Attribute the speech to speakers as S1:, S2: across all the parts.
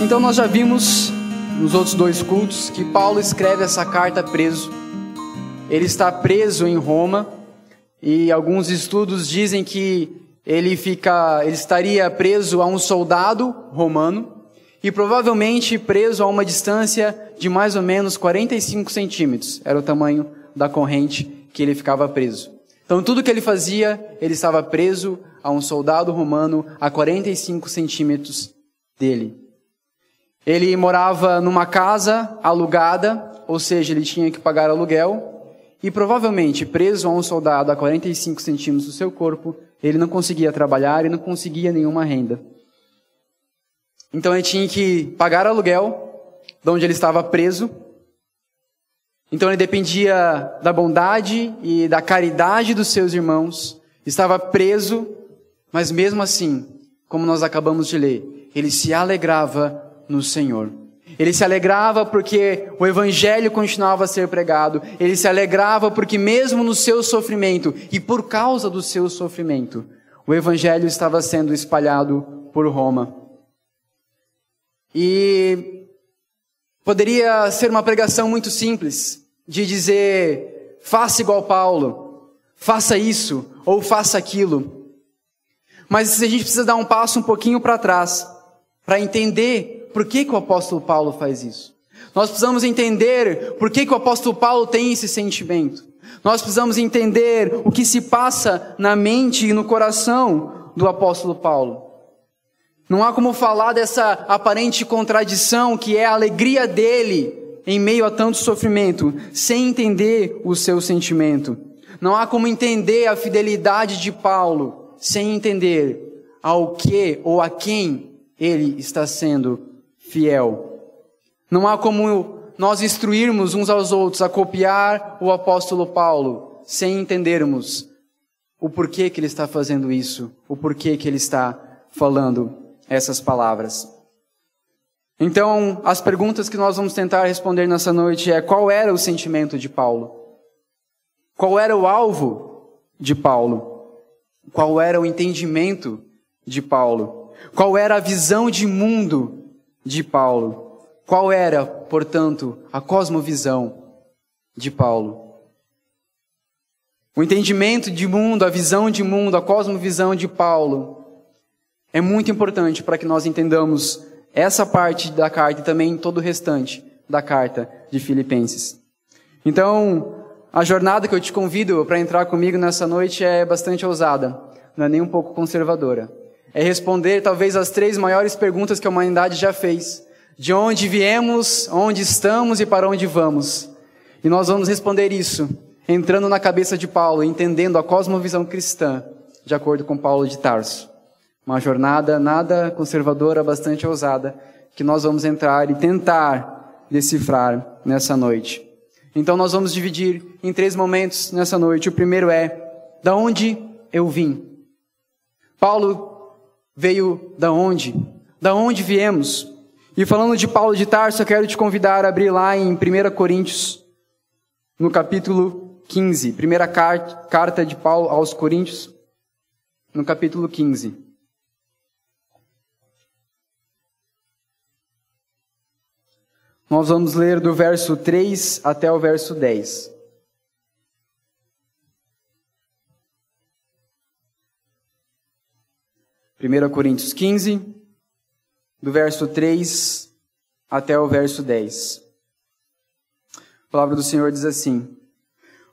S1: Então nós já vimos nos outros dois cultos que Paulo escreve essa carta preso. Ele está preso em Roma e alguns estudos dizem que ele fica, ele estaria preso a um soldado romano e provavelmente preso a uma distância de mais ou menos 45 centímetros. Era o tamanho da corrente que ele ficava preso. Então tudo que ele fazia, ele estava preso a um soldado romano a 45 centímetros dele. Ele morava numa casa alugada, ou seja, ele tinha que pagar aluguel, e provavelmente preso a um soldado a 45 centímetros do seu corpo, ele não conseguia trabalhar e não conseguia nenhuma renda. Então ele tinha que pagar aluguel de onde ele estava preso. Então ele dependia da bondade e da caridade dos seus irmãos. Estava preso, mas mesmo assim, como nós acabamos de ler, ele se alegrava no Senhor. Ele se alegrava porque o evangelho continuava a ser pregado. Ele se alegrava porque mesmo no seu sofrimento e por causa do seu sofrimento, o evangelho estava sendo espalhado por Roma. E poderia ser uma pregação muito simples, de dizer: faça igual Paulo, faça isso ou faça aquilo. Mas a gente precisa dar um passo um pouquinho para trás, para entender por que, que o apóstolo Paulo faz isso. Nós precisamos entender por que, que o apóstolo Paulo tem esse sentimento. Nós precisamos entender o que se passa na mente e no coração do apóstolo Paulo. Não há como falar dessa aparente contradição que é a alegria dele em meio a tanto sofrimento, sem entender o seu sentimento. Não há como entender a fidelidade de Paulo sem entender ao que ou a quem ele está sendo fiel. Não há como nós instruirmos uns aos outros a copiar o apóstolo Paulo sem entendermos o porquê que ele está fazendo isso, o porquê que ele está falando essas palavras. Então, as perguntas que nós vamos tentar responder nessa noite é: qual era o sentimento de Paulo? Qual era o alvo de Paulo? Qual era o entendimento de Paulo? Qual era a visão de mundo de Paulo? Qual era, portanto, a cosmovisão de Paulo? O entendimento de mundo, a visão de mundo, a cosmovisão de Paulo é muito importante para que nós entendamos essa parte da carta e também todo o restante da carta de Filipenses. Então, a jornada que eu te convido para entrar comigo nessa noite é bastante ousada, não é nem um pouco conservadora. É responder talvez as três maiores perguntas que a humanidade já fez: de onde viemos, onde estamos e para onde vamos. E nós vamos responder isso entrando na cabeça de Paulo, entendendo a cosmovisão cristã, de acordo com Paulo de Tarso. Uma jornada nada conservadora, bastante ousada, que nós vamos entrar e tentar decifrar nessa noite. Então nós vamos dividir em três momentos nessa noite. O primeiro é: da onde eu vim? Paulo veio da onde? Da onde viemos? E falando de Paulo de Tarso, eu quero te convidar a abrir lá em 1 Coríntios, no capítulo 15. Primeira carta de Paulo aos Coríntios, no capítulo 15. Nós vamos ler do verso 3 até o verso 10. Primeira Coríntios 15, do verso 3 até o verso 10. A palavra do Senhor diz assim: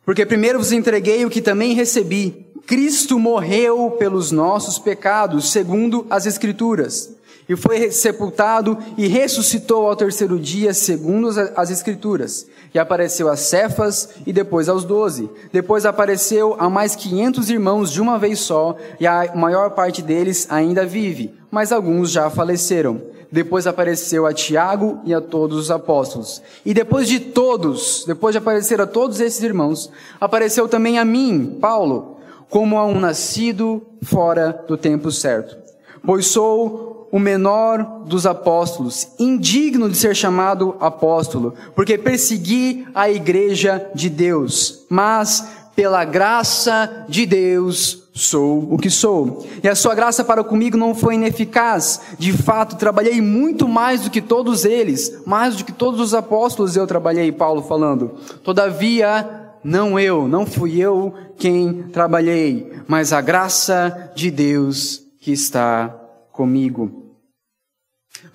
S1: Porque primeiro vos entreguei o que também recebi. Cristo morreu pelos nossos pecados, segundo as Escrituras e foi sepultado e ressuscitou ao terceiro dia, segundo as Escrituras. E apareceu a Cefas e depois aos doze. Depois apareceu a mais quinhentos irmãos de uma vez só, e a maior parte deles ainda vive, mas alguns já faleceram. Depois apareceu a Tiago e a todos os apóstolos. E depois de todos, depois de aparecer a todos esses irmãos, apareceu também a mim, Paulo, como a um nascido fora do tempo certo. Pois sou o menor dos apóstolos, indigno de ser chamado apóstolo, porque persegui a igreja de Deus, mas pela graça de Deus sou o que sou. E a sua graça para comigo não foi ineficaz. De fato, trabalhei muito mais do que todos eles, mais do que todos os apóstolos eu trabalhei, Paulo falando. Todavia, não eu, não fui eu quem trabalhei, mas a graça de Deus que está comigo.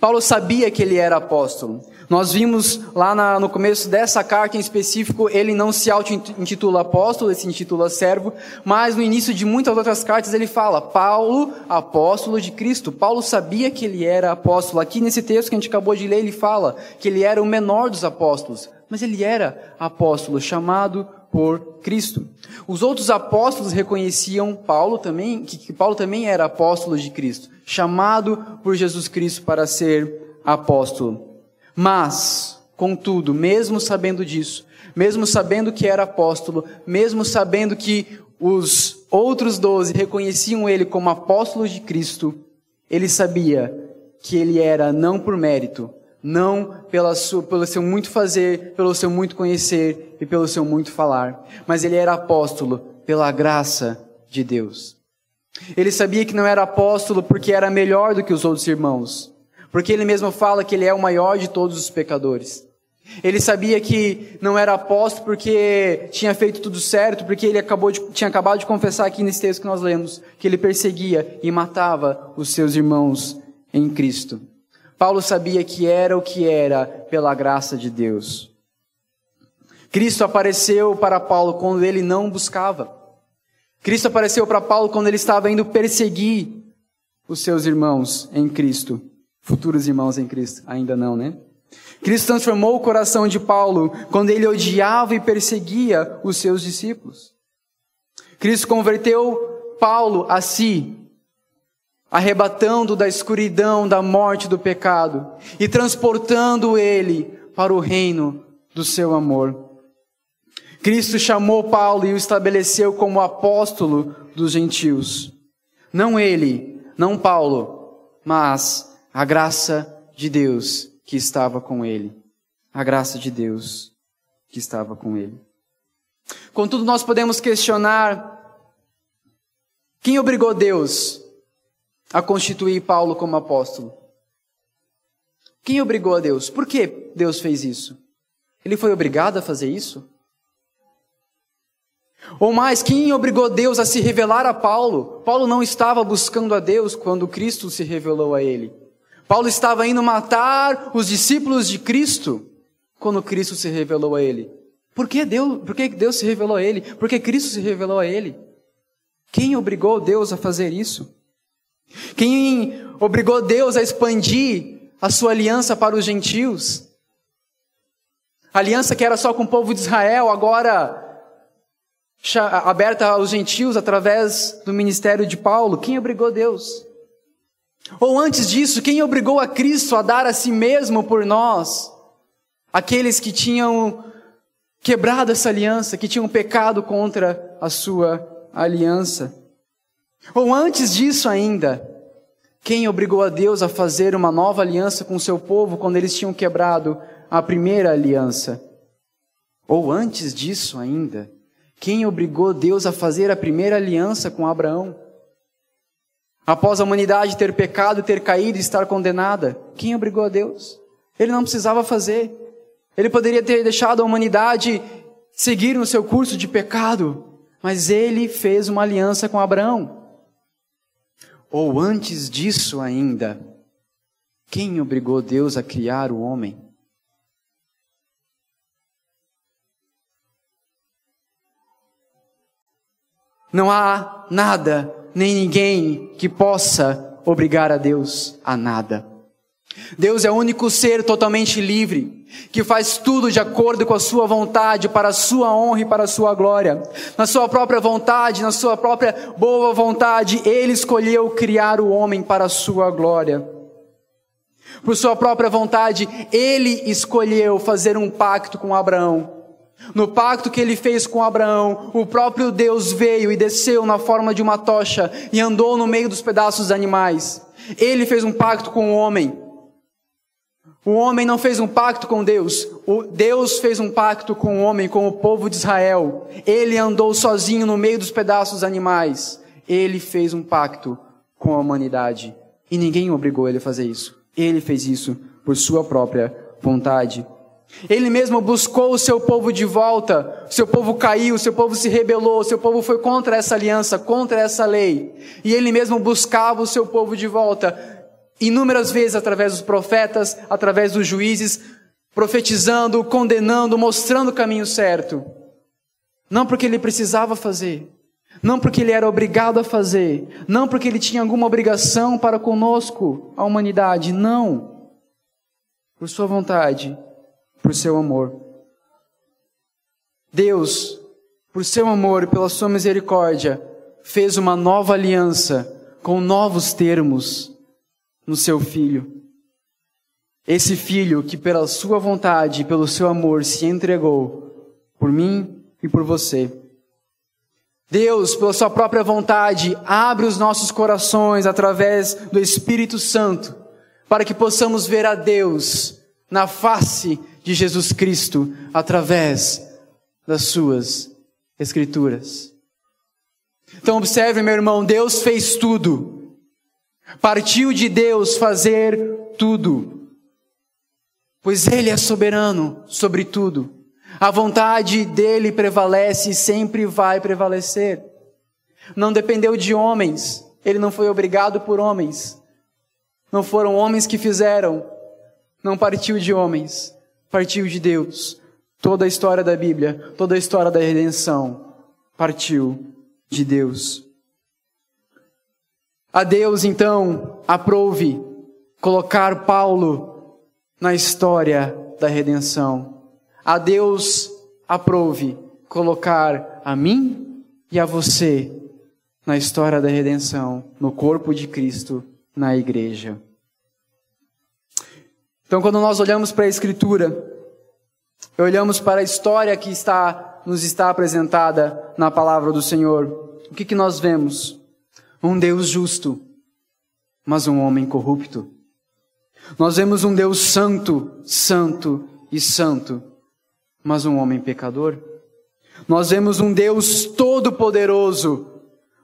S1: Paulo sabia que ele era apóstolo. Nós vimos lá na, no começo dessa carta em específico, ele não se auto-intitula apóstolo, ele se intitula servo, mas no início de muitas outras cartas ele fala, Paulo, apóstolo de Cristo. Paulo sabia que ele era apóstolo. Aqui nesse texto que a gente acabou de ler, ele fala que ele era o menor dos apóstolos, mas ele era apóstolo, chamado por Cristo. Os outros apóstolos reconheciam Paulo também, que Paulo também era apóstolo de Cristo, chamado por Jesus Cristo para ser apóstolo. Mas, contudo, mesmo sabendo disso, mesmo sabendo que era apóstolo, mesmo sabendo que os outros doze reconheciam ele como apóstolo de Cristo, ele sabia que ele era não por mérito, não pela sua, pelo seu muito fazer, pelo seu muito conhecer e pelo seu muito falar, mas ele era apóstolo pela graça de Deus. Ele sabia que não era apóstolo porque era melhor do que os outros irmãos, porque ele mesmo fala que ele é o maior de todos os pecadores. Ele sabia que não era apóstolo porque tinha feito tudo certo, porque ele acabou de, tinha acabado de confessar aqui nesse texto que nós lemos, que ele perseguia e matava os seus irmãos em Cristo. Paulo sabia que era o que era pela graça de Deus. Cristo apareceu para Paulo quando ele não buscava. Cristo apareceu para Paulo quando ele estava indo perseguir os seus irmãos em Cristo. Futuros irmãos em Cristo, ainda não, né? Cristo transformou o coração de Paulo quando ele odiava e perseguia os seus discípulos. Cristo converteu Paulo a si arrebatando da escuridão, da morte, do pecado e transportando ele para o reino do seu amor. Cristo chamou Paulo e o estabeleceu como apóstolo dos gentios. Não ele, não Paulo, mas a graça de Deus que estava com ele. A graça de Deus que estava com ele. Contudo, nós podemos questionar quem obrigou Deus a constituir Paulo como apóstolo? Quem obrigou a Deus? Por que Deus fez isso? Ele foi obrigado a fazer isso? Ou mais, quem obrigou Deus a se revelar a Paulo? Paulo não estava buscando a Deus quando Cristo se revelou a ele. Paulo estava indo matar os discípulos de Cristo quando Cristo se revelou a ele. Por que Deus, por que Deus se revelou a ele? Por que Cristo se revelou a ele? Quem obrigou Deus a fazer isso? Quem obrigou Deus a expandir a sua aliança para os gentios? A aliança que era só com o povo de Israel, agora aberta aos gentios através do ministério de Paulo. Quem obrigou Deus? Ou antes disso, quem obrigou a Cristo a dar a si mesmo por nós? Aqueles que tinham quebrado essa aliança, que tinham pecado contra a sua aliança. Ou antes disso ainda, quem obrigou a Deus a fazer uma nova aliança com o seu povo quando eles tinham quebrado a primeira aliança? Ou antes disso ainda, quem obrigou Deus a fazer a primeira aliança com Abraão? Após a humanidade ter pecado, ter caído e estar condenada, quem obrigou a Deus? Ele não precisava fazer. Ele poderia ter deixado a humanidade seguir no seu curso de pecado, mas ele fez uma aliança com Abraão. Ou antes disso ainda, quem obrigou Deus a criar o homem? Não há nada, nem ninguém que possa obrigar a Deus a nada. Deus é o único ser totalmente livre, que faz tudo de acordo com a sua vontade, para a sua honra e para a sua glória. Na sua própria vontade, na sua própria boa vontade, Ele escolheu criar o homem para a sua glória. Por sua própria vontade, Ele escolheu fazer um pacto com Abraão. No pacto que ele fez com Abraão, o próprio Deus veio e desceu na forma de uma tocha e andou no meio dos pedaços dos animais. Ele fez um pacto com o homem. O homem não fez um pacto com Deus, o Deus fez um pacto com o homem, com o povo de Israel. Ele andou sozinho no meio dos pedaços dos animais. Ele fez um pacto com a humanidade e ninguém obrigou ele a fazer isso. Ele fez isso por sua própria vontade. Ele mesmo buscou o seu povo de volta, o seu povo caiu, o seu povo se rebelou, o seu povo foi contra essa aliança, contra essa lei. E ele mesmo buscava o seu povo de volta, inúmeras vezes através dos profetas, através dos juízes, profetizando, condenando, mostrando o caminho certo. Não porque ele precisava fazer, não porque ele era obrigado a fazer, não porque ele tinha alguma obrigação para conosco, a humanidade, não. Por sua vontade, por seu amor. Deus, por seu amor e pela sua misericórdia, fez uma nova aliança com novos termos no seu filho. Esse filho que pela sua vontade e pelo seu amor se entregou por mim e por você. Deus, pela sua própria vontade, abre os nossos corações através do Espírito Santo, para que possamos ver a Deus na face de Jesus Cristo através das suas Escrituras. Então, observe, meu irmão, Deus fez tudo. Partiu de Deus fazer tudo. Pois Ele é soberano sobre tudo. A vontade dele prevalece e sempre vai prevalecer. Não dependeu de homens. Ele não foi obrigado por homens. Não foram homens que fizeram. Não partiu de homens partiu de Deus. Toda a história da Bíblia, toda a história da redenção partiu de Deus. A Deus, então, aprouve colocar Paulo na história da redenção. A Deus aprouve colocar a mim e a você na história da redenção, no corpo de Cristo, na igreja. Então, quando nós olhamos para a Escritura, olhamos para a história que está, nos está apresentada na palavra do Senhor, o que, que nós vemos? Um Deus justo, mas um homem corrupto. Nós vemos um Deus santo, santo e santo, mas um homem pecador. Nós vemos um Deus todo-poderoso,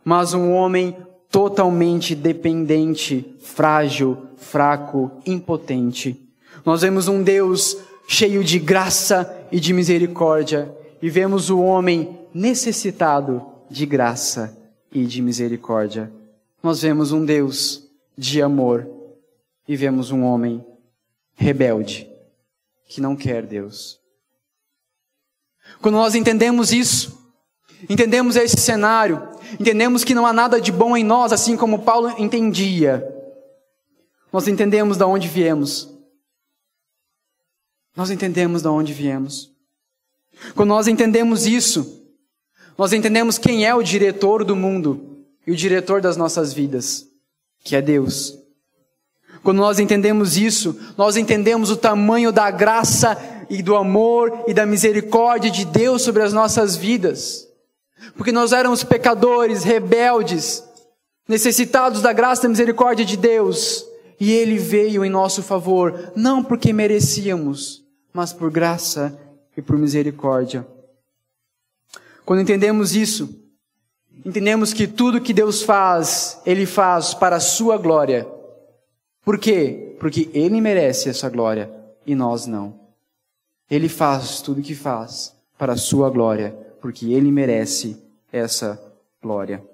S1: mas um homem totalmente dependente, frágil, fraco, impotente. Nós vemos um Deus cheio de graça e de misericórdia, e vemos o homem necessitado de graça e de misericórdia. Nós vemos um Deus de amor e vemos um homem rebelde que não quer Deus. Quando nós entendemos isso, entendemos esse cenário, entendemos que não há nada de bom em nós, assim como Paulo entendia. Nós entendemos de onde viemos nós entendemos de onde viemos. Quando nós entendemos isso, nós entendemos quem é o diretor do mundo e o diretor das nossas vidas, que é Deus. Quando nós entendemos isso, nós entendemos o tamanho da graça e do amor e da misericórdia de Deus sobre as nossas vidas. Porque nós éramos pecadores, rebeldes, necessitados da graça e da misericórdia de Deus. E Ele veio em nosso favor, não porque merecíamos, mas por graça e por misericórdia. Quando entendemos isso, entendemos que tudo que Deus faz, Ele faz para a Sua glória. Por quê? Porque Ele merece essa glória e nós não. Ele faz tudo o que faz para a Sua glória, porque Ele merece essa glória.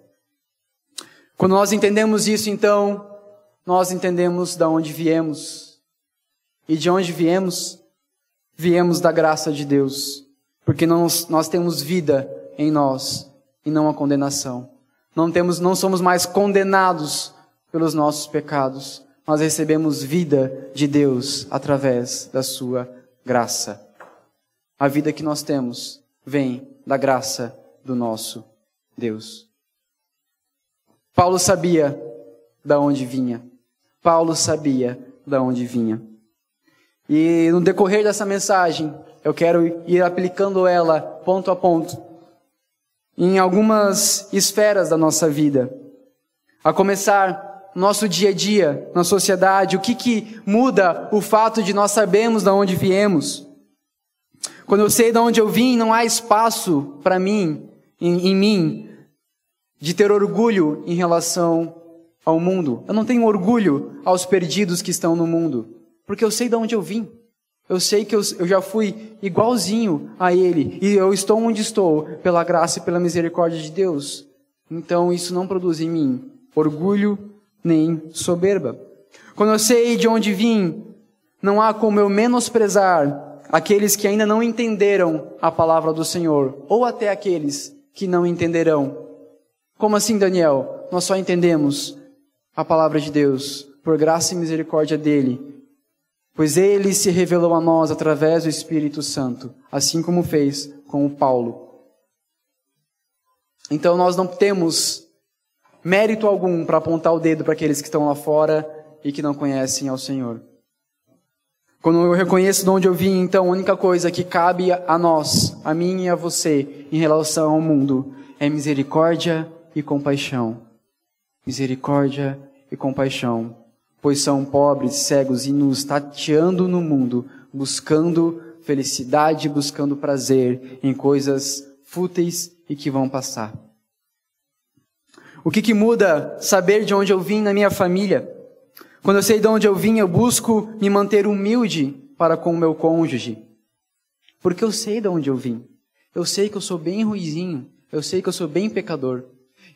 S1: Quando nós entendemos isso, então, nós entendemos de onde viemos. E de onde viemos, viemos da graça de Deus, porque nós, nós temos vida em nós e não a condenação. Não temos, não somos mais condenados pelos nossos pecados. Nós recebemos vida de Deus através da sua graça. A vida que nós temos vem da graça do nosso Deus. Paulo sabia da onde vinha. Paulo sabia da onde vinha. E no decorrer dessa mensagem, eu quero ir aplicando ela ponto a ponto em algumas esferas da nossa vida. A começar nosso dia a dia, na sociedade, o que que muda o fato de nós sabermos de onde viemos? Quando eu sei de onde eu vim, não há espaço para mim, em, em mim, de ter orgulho em relação ao mundo. Eu não tenho orgulho aos perdidos que estão no mundo, porque eu sei de onde eu vim. Eu sei que eu, eu, já fui igualzinho a Ele e eu estou onde estou pela graça e pela misericórdia de Deus. Então isso não produz em mim orgulho nem soberba. Quando eu sei de onde vim, não há como eu menosprezar aqueles que ainda não entenderam a palavra do Senhor, ou até aqueles que não entenderão. Como assim, Daniel? Nós só entendemos a palavra de Deus por graça e misericórdia dele Pois ele se revelou a nós através do Espírito Santo, assim como fez com o Paulo. Então nós não temos mérito algum para apontar o dedo para aqueles que estão lá fora e que não conhecem ao Senhor. Quando eu reconheço de onde eu vim, então a única coisa que cabe a nós, a mim e a você, em relação ao mundo, é misericórdia e compaixão. Misericórdia e compaixão pois são pobres, cegos e nos tateando no mundo, buscando felicidade, buscando prazer em coisas fúteis e que vão passar. O que, que muda saber de onde eu vim na minha família? Quando eu sei de onde eu vim, eu busco me manter humilde para com o meu cônjuge. Porque eu sei de onde eu vim. Eu sei que eu sou bem ruizinho. Eu sei que eu sou bem pecador.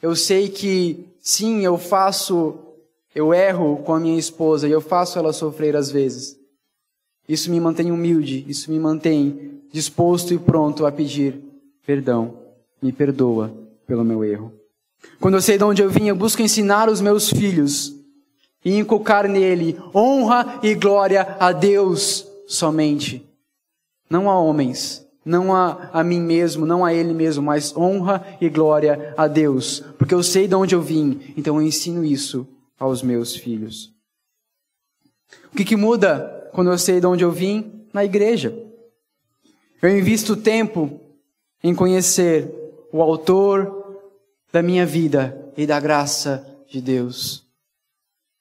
S1: Eu sei que, sim, eu faço eu erro com a minha esposa e eu faço ela sofrer às vezes. Isso me mantém humilde, isso me mantém disposto e pronto a pedir perdão. Me perdoa pelo meu erro. Quando eu sei de onde eu vim, eu busco ensinar os meus filhos e inculcar nele honra e glória a Deus somente. Não a homens, não a, a mim mesmo, não a ele mesmo, mas honra e glória a Deus. Porque eu sei de onde eu vim, então eu ensino isso aos meus filhos. O que, que muda quando eu sei de onde eu vim? Na igreja. Eu invisto tempo em conhecer o autor da minha vida e da graça de Deus.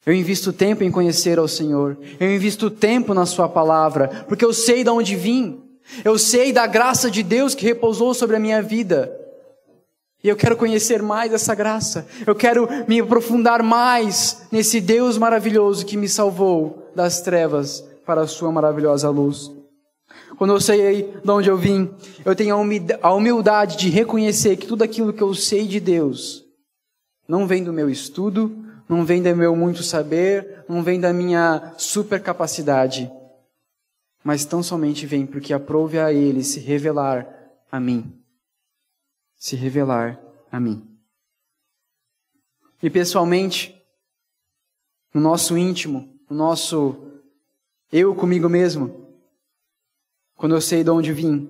S1: Eu invisto tempo em conhecer ao Senhor. Eu invisto tempo na Sua palavra, porque eu sei de onde vim. Eu sei da graça de Deus que repousou sobre a minha vida. E eu quero conhecer mais essa graça. Eu quero me aprofundar mais nesse Deus maravilhoso que me salvou das trevas para a sua maravilhosa luz. Quando eu sei de onde eu vim, eu tenho a humildade de reconhecer que tudo aquilo que eu sei de Deus não vem do meu estudo, não vem do meu muito saber, não vem da minha super capacidade, mas tão somente vem porque aprove a Ele se revelar a mim se revelar a mim. E pessoalmente, no nosso íntimo, no nosso eu comigo mesmo, quando eu sei de onde vim,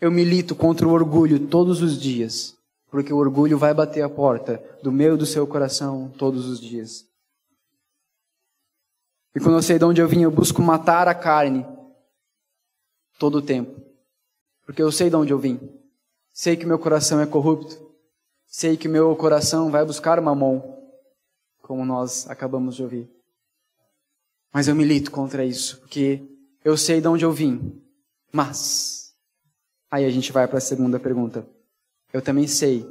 S1: eu milito contra o orgulho todos os dias, porque o orgulho vai bater a porta do meu e do seu coração todos os dias. E quando eu sei de onde eu vim, eu busco matar a carne todo o tempo, porque eu sei de onde eu vim. Sei que meu coração é corrupto. Sei que meu coração vai buscar uma mão, como nós acabamos de ouvir. Mas eu milito contra isso, porque eu sei de onde eu vim. Mas, aí a gente vai para a segunda pergunta. Eu também sei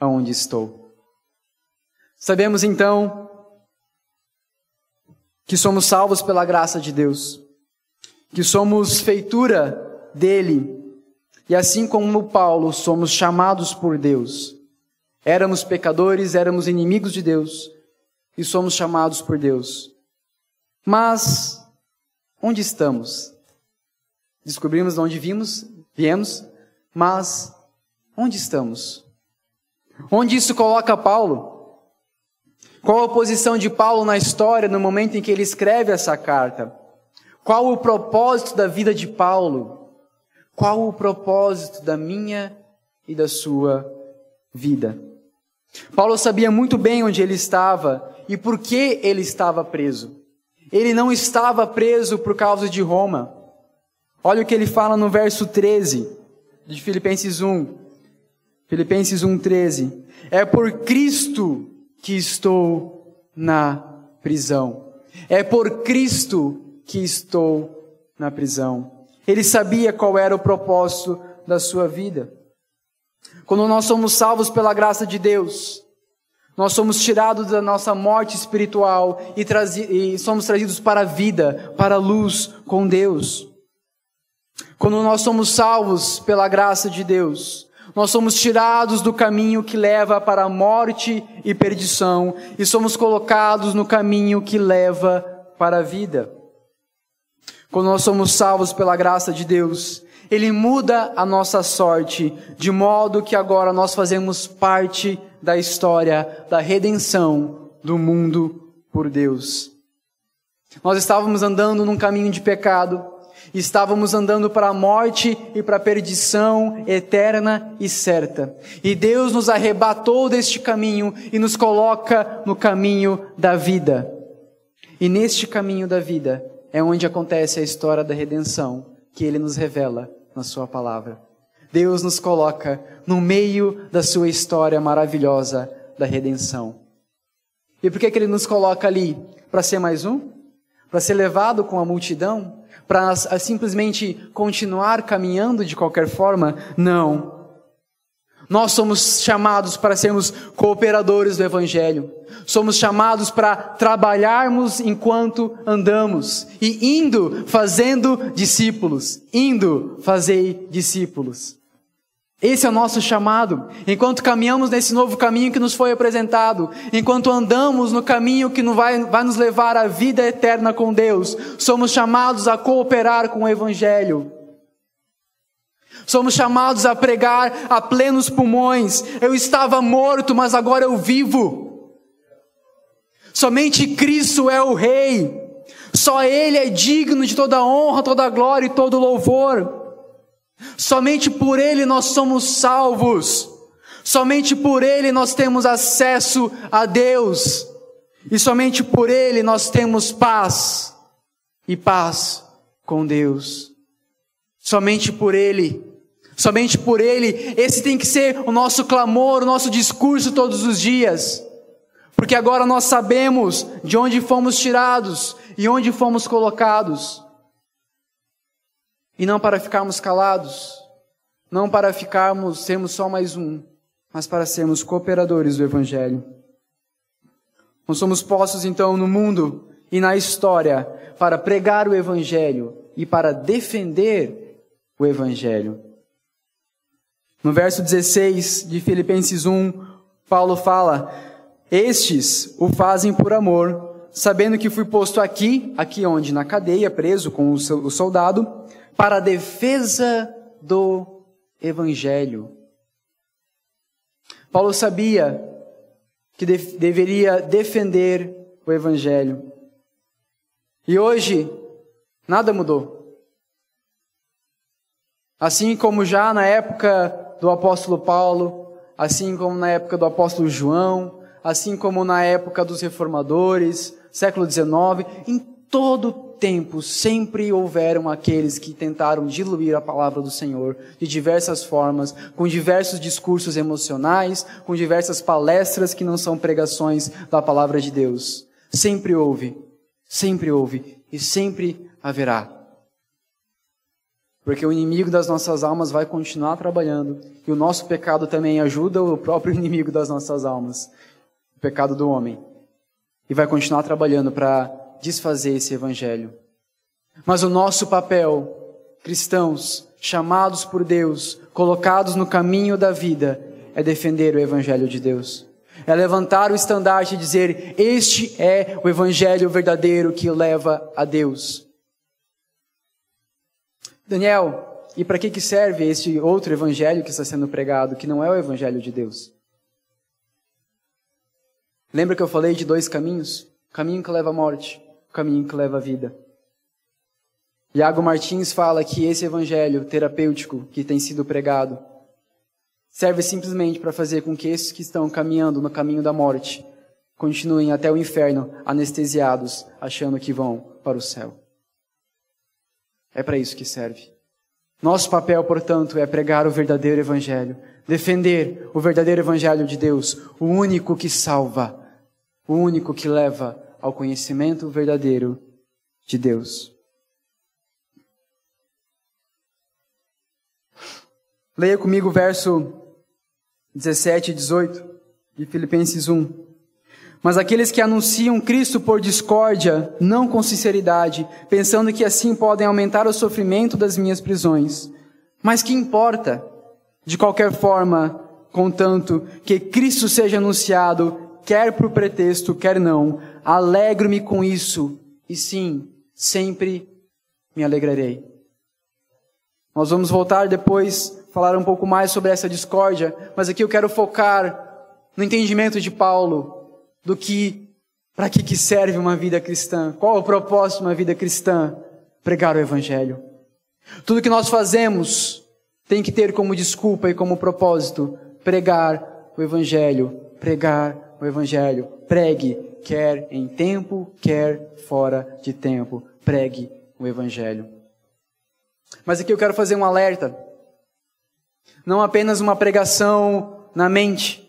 S1: aonde estou. Sabemos então que somos salvos pela graça de Deus, que somos feitura dele e assim como Paulo, somos chamados por Deus. Éramos pecadores, éramos inimigos de Deus e somos chamados por Deus. Mas onde estamos? Descobrimos de onde vimos, viemos, mas onde estamos? Onde isso coloca Paulo? Qual a posição de Paulo na história no momento em que ele escreve essa carta? Qual o propósito da vida de Paulo? Qual o propósito da minha e da sua vida? Paulo sabia muito bem onde ele estava e por que ele estava preso. Ele não estava preso por causa de Roma. Olha o que ele fala no verso 13 de Filipenses 1. Filipenses 1:13. É por Cristo que estou na prisão. É por Cristo que estou na prisão. Ele sabia qual era o propósito da sua vida. Quando nós somos salvos pela graça de Deus, nós somos tirados da nossa morte espiritual e, e, somos trazidos para a vida, para a luz com Deus. Quando nós somos salvos pela graça de Deus, nós somos tirados do caminho que leva para a morte e perdição e somos colocados no caminho que leva para a vida. Quando nós somos salvos pela graça de Deus, Ele muda a nossa sorte, de modo que agora nós fazemos parte da história da redenção do mundo por Deus. Nós estávamos andando num caminho de pecado, estávamos andando para a morte e para a perdição eterna e certa. E Deus nos arrebatou deste caminho e nos coloca no caminho da vida. E neste caminho da vida é onde acontece a história da redenção que ele nos revela na sua palavra. Deus nos coloca no meio da sua história maravilhosa da redenção. E por que, que ele nos coloca ali? Para ser mais um? Para ser levado com a multidão? Para simplesmente continuar caminhando de qualquer forma? Não. Nós somos chamados para sermos cooperadores do Evangelho. Somos chamados para trabalharmos enquanto andamos e indo fazendo discípulos. Indo fazer discípulos. Esse é o nosso chamado. Enquanto caminhamos nesse novo caminho que nos foi apresentado, enquanto andamos no caminho que vai, vai nos levar à vida eterna com Deus, somos chamados a cooperar com o Evangelho. Somos chamados a pregar a plenos pulmões. Eu estava morto, mas agora eu vivo. Somente Cristo é o Rei. Só Ele é digno de toda honra, toda glória e todo louvor. Somente por Ele nós somos salvos. Somente por Ele nós temos acesso a Deus. E somente por Ele nós temos paz. E paz com Deus. Somente por Ele Somente por Ele, esse tem que ser o nosso clamor, o nosso discurso todos os dias. Porque agora nós sabemos de onde fomos tirados e onde fomos colocados. E não para ficarmos calados, não para ficarmos, sermos só mais um, mas para sermos cooperadores do Evangelho. Nós somos postos então no mundo e na história para pregar o Evangelho e para defender o Evangelho. No verso 16 de Filipenses 1, Paulo fala: Estes o fazem por amor, sabendo que fui posto aqui, aqui onde? Na cadeia, preso com o soldado, para a defesa do evangelho. Paulo sabia que deveria defender o evangelho. E hoje, nada mudou. Assim como já na época do apóstolo Paulo, assim como na época do apóstolo João, assim como na época dos reformadores, século XIX, em todo tempo sempre houveram aqueles que tentaram diluir a palavra do Senhor de diversas formas, com diversos discursos emocionais, com diversas palestras que não são pregações da palavra de Deus. Sempre houve, sempre houve e sempre haverá. Porque o inimigo das nossas almas vai continuar trabalhando. E o nosso pecado também ajuda o próprio inimigo das nossas almas, o pecado do homem. E vai continuar trabalhando para desfazer esse evangelho. Mas o nosso papel, cristãos, chamados por Deus, colocados no caminho da vida, é defender o evangelho de Deus. É levantar o estandarte e dizer: Este é o evangelho verdadeiro que leva a Deus. Daniel, e para que, que serve este outro evangelho que está sendo pregado, que não é o evangelho de Deus? Lembra que eu falei de dois caminhos? O caminho que leva à morte, o caminho que leva à vida. Iago Martins fala que esse evangelho terapêutico que tem sido pregado serve simplesmente para fazer com que esses que estão caminhando no caminho da morte continuem até o inferno anestesiados, achando que vão para o céu. É para isso que serve. Nosso papel, portanto, é pregar o verdadeiro Evangelho, defender o verdadeiro Evangelho de Deus, o único que salva, o único que leva ao conhecimento verdadeiro de Deus. Leia comigo o verso 17 e 18 de Filipenses 1. Mas aqueles que anunciam Cristo por discórdia, não com sinceridade, pensando que assim podem aumentar o sofrimento das minhas prisões. Mas que importa? De qualquer forma, contanto que Cristo seja anunciado, quer por pretexto, quer não, alegro-me com isso, e sim, sempre me alegrarei. Nós vamos voltar depois, falar um pouco mais sobre essa discórdia, mas aqui eu quero focar no entendimento de Paulo do que, para que, que serve uma vida cristã, qual o propósito de uma vida cristã? Pregar o Evangelho. Tudo que nós fazemos tem que ter como desculpa e como propósito pregar o Evangelho, pregar o Evangelho. Pregue, quer em tempo, quer fora de tempo. Pregue o Evangelho. Mas aqui eu quero fazer um alerta. Não apenas uma pregação na mente,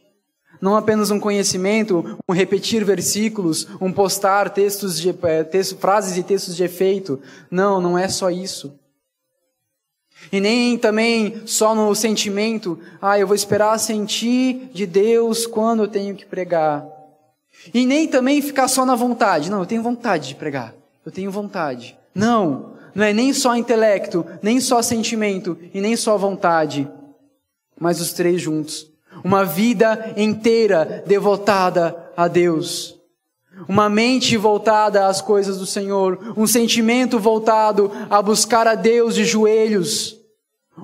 S1: não apenas um conhecimento, um repetir versículos, um postar textos de, texto, frases e textos de efeito. Não, não é só isso. E nem também só no sentimento, ah, eu vou esperar sentir de Deus quando eu tenho que pregar. E nem também ficar só na vontade. Não, eu tenho vontade de pregar. Eu tenho vontade. Não, não é nem só intelecto, nem só sentimento e nem só vontade, mas os três juntos. Uma vida inteira devotada a Deus. Uma mente voltada às coisas do Senhor, um sentimento voltado a buscar a Deus de joelhos,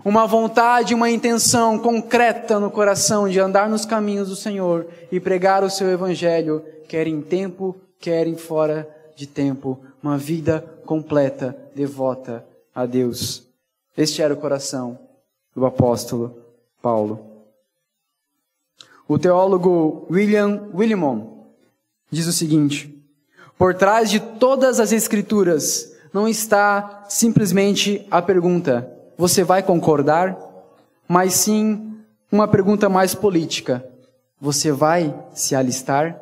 S1: uma vontade, uma intenção concreta no coração de andar nos caminhos do Senhor e pregar o seu evangelho, quer em tempo, quer em fora de tempo, uma vida completa, devota a Deus. Este era o coração do apóstolo Paulo. O teólogo William Willimon diz o seguinte: Por trás de todas as escrituras não está simplesmente a pergunta: você vai concordar? Mas sim uma pergunta mais política: você vai se alistar?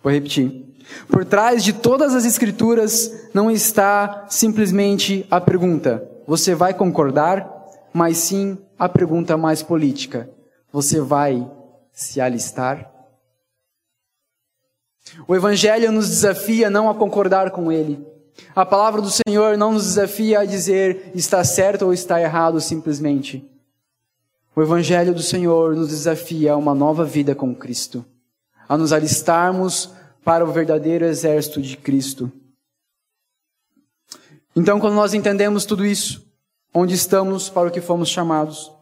S1: Vou repetir. Por trás de todas as escrituras não está simplesmente a pergunta: você vai concordar? Mas sim a pergunta mais política: você vai se alistar? O Evangelho nos desafia não a concordar com ele. A palavra do Senhor não nos desafia a dizer está certo ou está errado simplesmente. O Evangelho do Senhor nos desafia a uma nova vida com Cristo, a nos alistarmos para o verdadeiro exército de Cristo. Então, quando nós entendemos tudo isso, onde estamos para o que fomos chamados,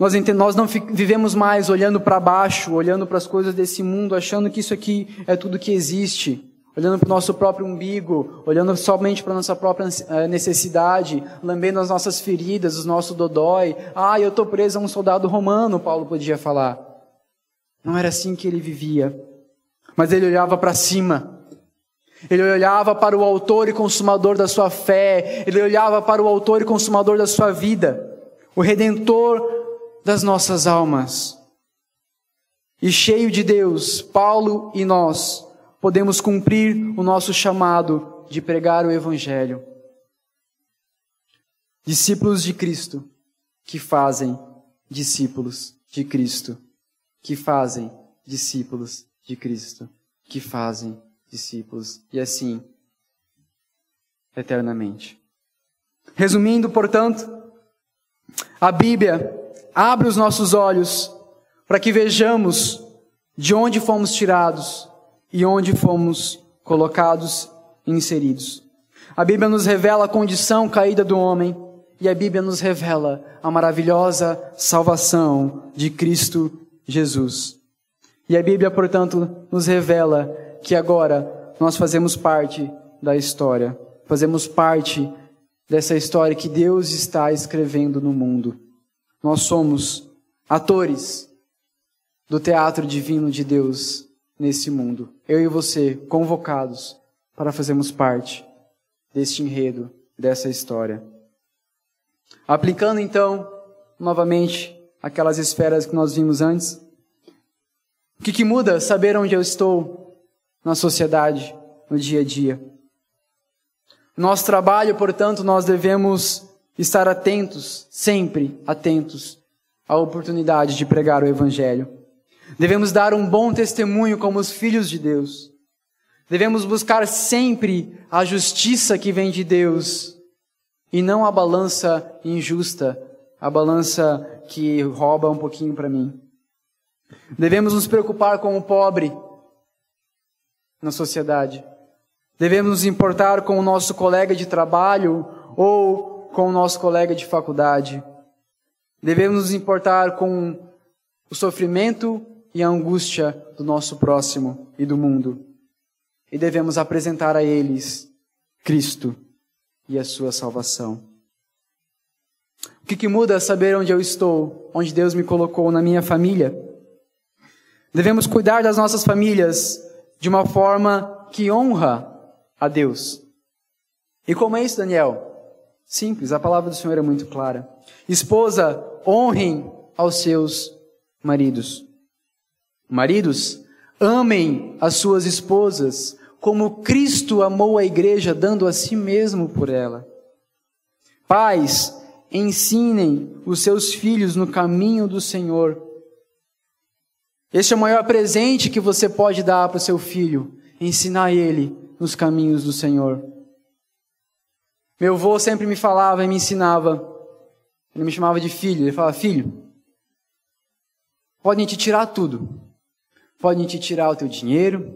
S1: nós, nós não vivemos mais olhando para baixo, olhando para as coisas desse mundo, achando que isso aqui é tudo que existe, olhando para o nosso próprio umbigo, olhando somente para a nossa própria eh, necessidade, lambendo as nossas feridas, os nossos dodói. Ah, eu estou preso a um soldado romano, Paulo podia falar. Não era assim que ele vivia. Mas ele olhava para cima. Ele olhava para o autor e consumador da sua fé. Ele olhava para o autor e consumador da sua vida. O redentor das nossas almas. E cheio de Deus, Paulo e nós podemos cumprir o nosso chamado de pregar o Evangelho. Discípulos de Cristo que fazem discípulos de Cristo, que fazem discípulos de Cristo, que fazem discípulos, e assim eternamente. Resumindo, portanto, a Bíblia abre os nossos olhos para que vejamos de onde fomos tirados e onde fomos colocados e inseridos. A Bíblia nos revela a condição caída do homem e a Bíblia nos revela a maravilhosa salvação de Cristo Jesus. E a Bíblia, portanto, nos revela que agora nós fazemos parte da história, fazemos parte dessa história que Deus está escrevendo no mundo. Nós somos atores do teatro divino de Deus nesse mundo. Eu e você, convocados para fazermos parte deste enredo, dessa história. Aplicando então, novamente, aquelas esferas que nós vimos antes. O que, que muda saber onde eu estou na sociedade, no dia a dia? Nosso trabalho, portanto, nós devemos estar atentos, sempre atentos, a oportunidade de pregar o Evangelho. Devemos dar um bom testemunho como os filhos de Deus. Devemos buscar sempre a justiça que vem de Deus e não a balança injusta, a balança que rouba um pouquinho para mim. Devemos nos preocupar com o pobre na sociedade. Devemos nos importar com o nosso colega de trabalho ou com o nosso colega de faculdade. Devemos nos importar com o sofrimento e a angústia do nosso próximo e do mundo. E devemos apresentar a eles Cristo e a sua salvação. O que, que muda é saber onde eu estou, onde Deus me colocou na minha família? Devemos cuidar das nossas famílias de uma forma que honra a Deus. E como é isso, Daniel? Simples, a palavra do Senhor é muito clara. Esposa, honrem aos seus maridos. Maridos, amem as suas esposas, como Cristo amou a igreja, dando a si mesmo por ela. Pais, ensinem os seus filhos no caminho do Senhor. Este é o maior presente que você pode dar para o seu filho, ensinar ele nos caminhos do Senhor. Meu avô sempre me falava e me ensinava, ele me chamava de filho, ele falava, filho, podem te tirar tudo, podem te tirar o teu dinheiro,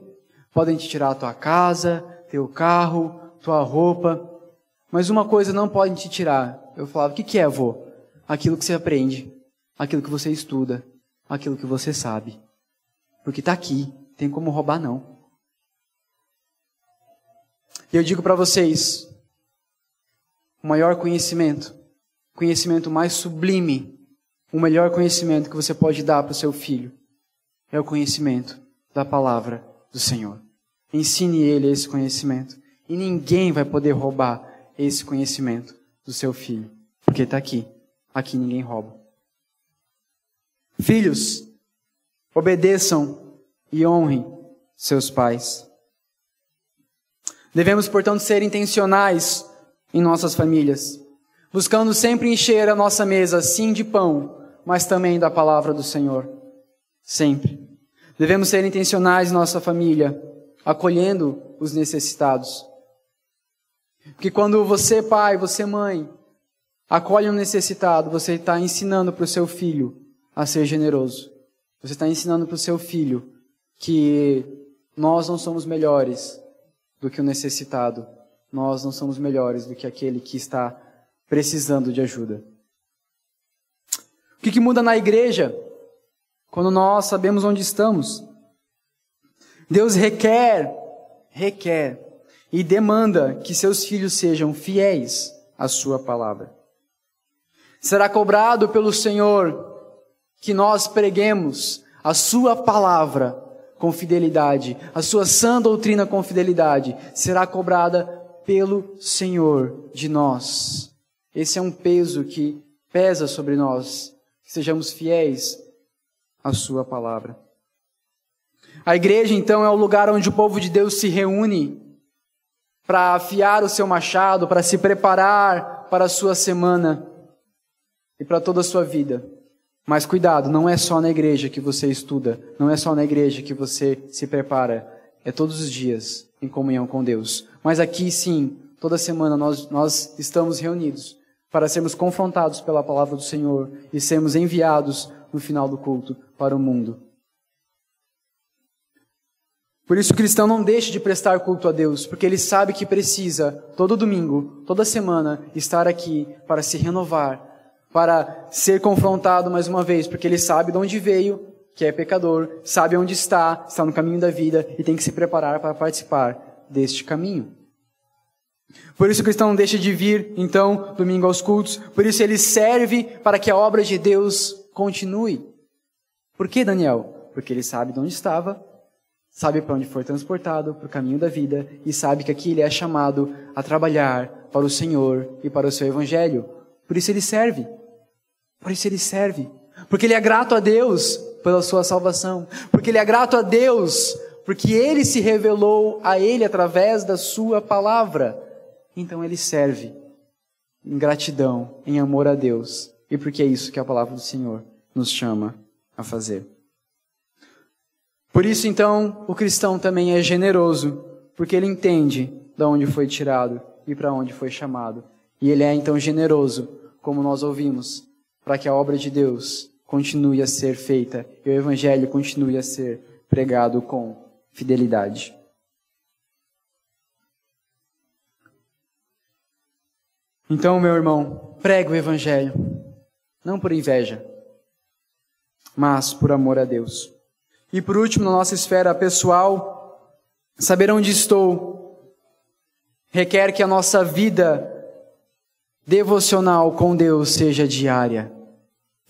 S1: podem te tirar a tua casa, teu carro, tua roupa, mas uma coisa não podem te tirar. Eu falava, o que, que é, avô? Aquilo que você aprende, aquilo que você estuda, aquilo que você sabe. Porque está aqui, tem como roubar não. E eu digo para vocês, o maior conhecimento, conhecimento mais sublime, o melhor conhecimento que você pode dar para o seu filho é o conhecimento da palavra do Senhor. Ensine ele esse conhecimento. E ninguém vai poder roubar esse conhecimento do seu filho. Porque está aqui. Aqui ninguém rouba. Filhos, obedeçam e honrem seus pais. Devemos, portanto, ser intencionais em nossas famílias, buscando sempre encher a nossa mesa, sim, de pão, mas também da palavra do Senhor. Sempre. Devemos ser intencionais em nossa família, acolhendo os necessitados. Porque quando você, pai, você, mãe, acolhe um necessitado, você está ensinando para o seu filho a ser generoso. Você está ensinando para o seu filho que nós não somos melhores do que o necessitado. Nós não somos melhores do que aquele que está precisando de ajuda. O que, que muda na igreja? Quando nós sabemos onde estamos. Deus requer, requer e demanda que seus filhos sejam fiéis à sua palavra. Será cobrado pelo Senhor que nós preguemos a sua palavra com fidelidade, a sua sã doutrina com fidelidade, será cobrada pelo Senhor de nós. Esse é um peso que pesa sobre nós, que sejamos fiéis à sua palavra. A igreja, então, é o lugar onde o povo de Deus se reúne para afiar o seu machado, para se preparar para a sua semana e para toda a sua vida. Mas cuidado, não é só na igreja que você estuda, não é só na igreja que você se prepara, é todos os dias em comunhão com Deus. Mas aqui sim, toda semana nós, nós estamos reunidos para sermos confrontados pela palavra do Senhor e sermos enviados no final do culto para o mundo. Por isso o cristão não deixa de prestar culto a Deus, porque ele sabe que precisa, todo domingo, toda semana, estar aqui para se renovar, para ser confrontado mais uma vez, porque ele sabe de onde veio, que é pecador, sabe onde está, está no caminho da vida e tem que se preparar para participar deste caminho. Por isso o cristão não deixa de vir, então, domingo aos cultos, por isso ele serve para que a obra de Deus continue. Por que, Daniel? Porque ele sabe de onde estava, sabe para onde foi transportado, para o caminho da vida, e sabe que aqui ele é chamado a trabalhar para o Senhor e para o seu Evangelho. Por isso ele serve. Por isso ele serve. Porque ele é grato a Deus pela sua salvação. Porque ele é grato a Deus porque ele se revelou a ele através da sua palavra. Então ele serve em gratidão, em amor a Deus. E porque é isso que a palavra do Senhor nos chama a fazer. Por isso, então, o cristão também é generoso, porque ele entende de onde foi tirado e para onde foi chamado. E ele é então generoso, como nós ouvimos, para que a obra de Deus continue a ser feita e o evangelho continue a ser pregado com fidelidade. Então, meu irmão, pregue o evangelho, não por inveja, mas por amor a Deus. E por último, na nossa esfera pessoal, saber onde estou requer que a nossa vida devocional com Deus seja diária.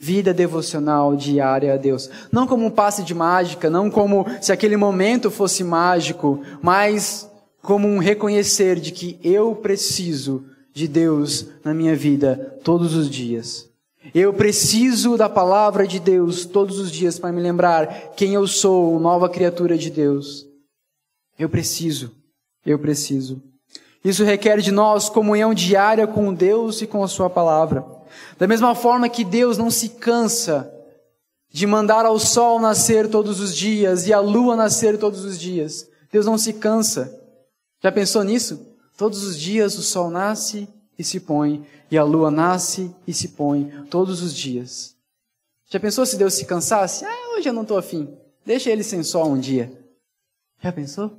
S1: Vida devocional diária a Deus. Não como um passe de mágica, não como se aquele momento fosse mágico, mas como um reconhecer de que eu preciso de Deus na minha vida todos os dias. Eu preciso da palavra de Deus todos os dias para me lembrar quem eu sou, nova criatura de Deus. Eu preciso, eu preciso. Isso requer de nós comunhão diária com Deus e com a Sua palavra. Da mesma forma que Deus não se cansa de mandar ao sol nascer todos os dias e à lua nascer todos os dias. Deus não se cansa. Já pensou nisso? Todos os dias o sol nasce e se põe, e a lua nasce e se põe todos os dias. Já pensou se Deus se cansasse? Ah, hoje eu não estou afim. Deixa ele sem sol um dia. Já pensou?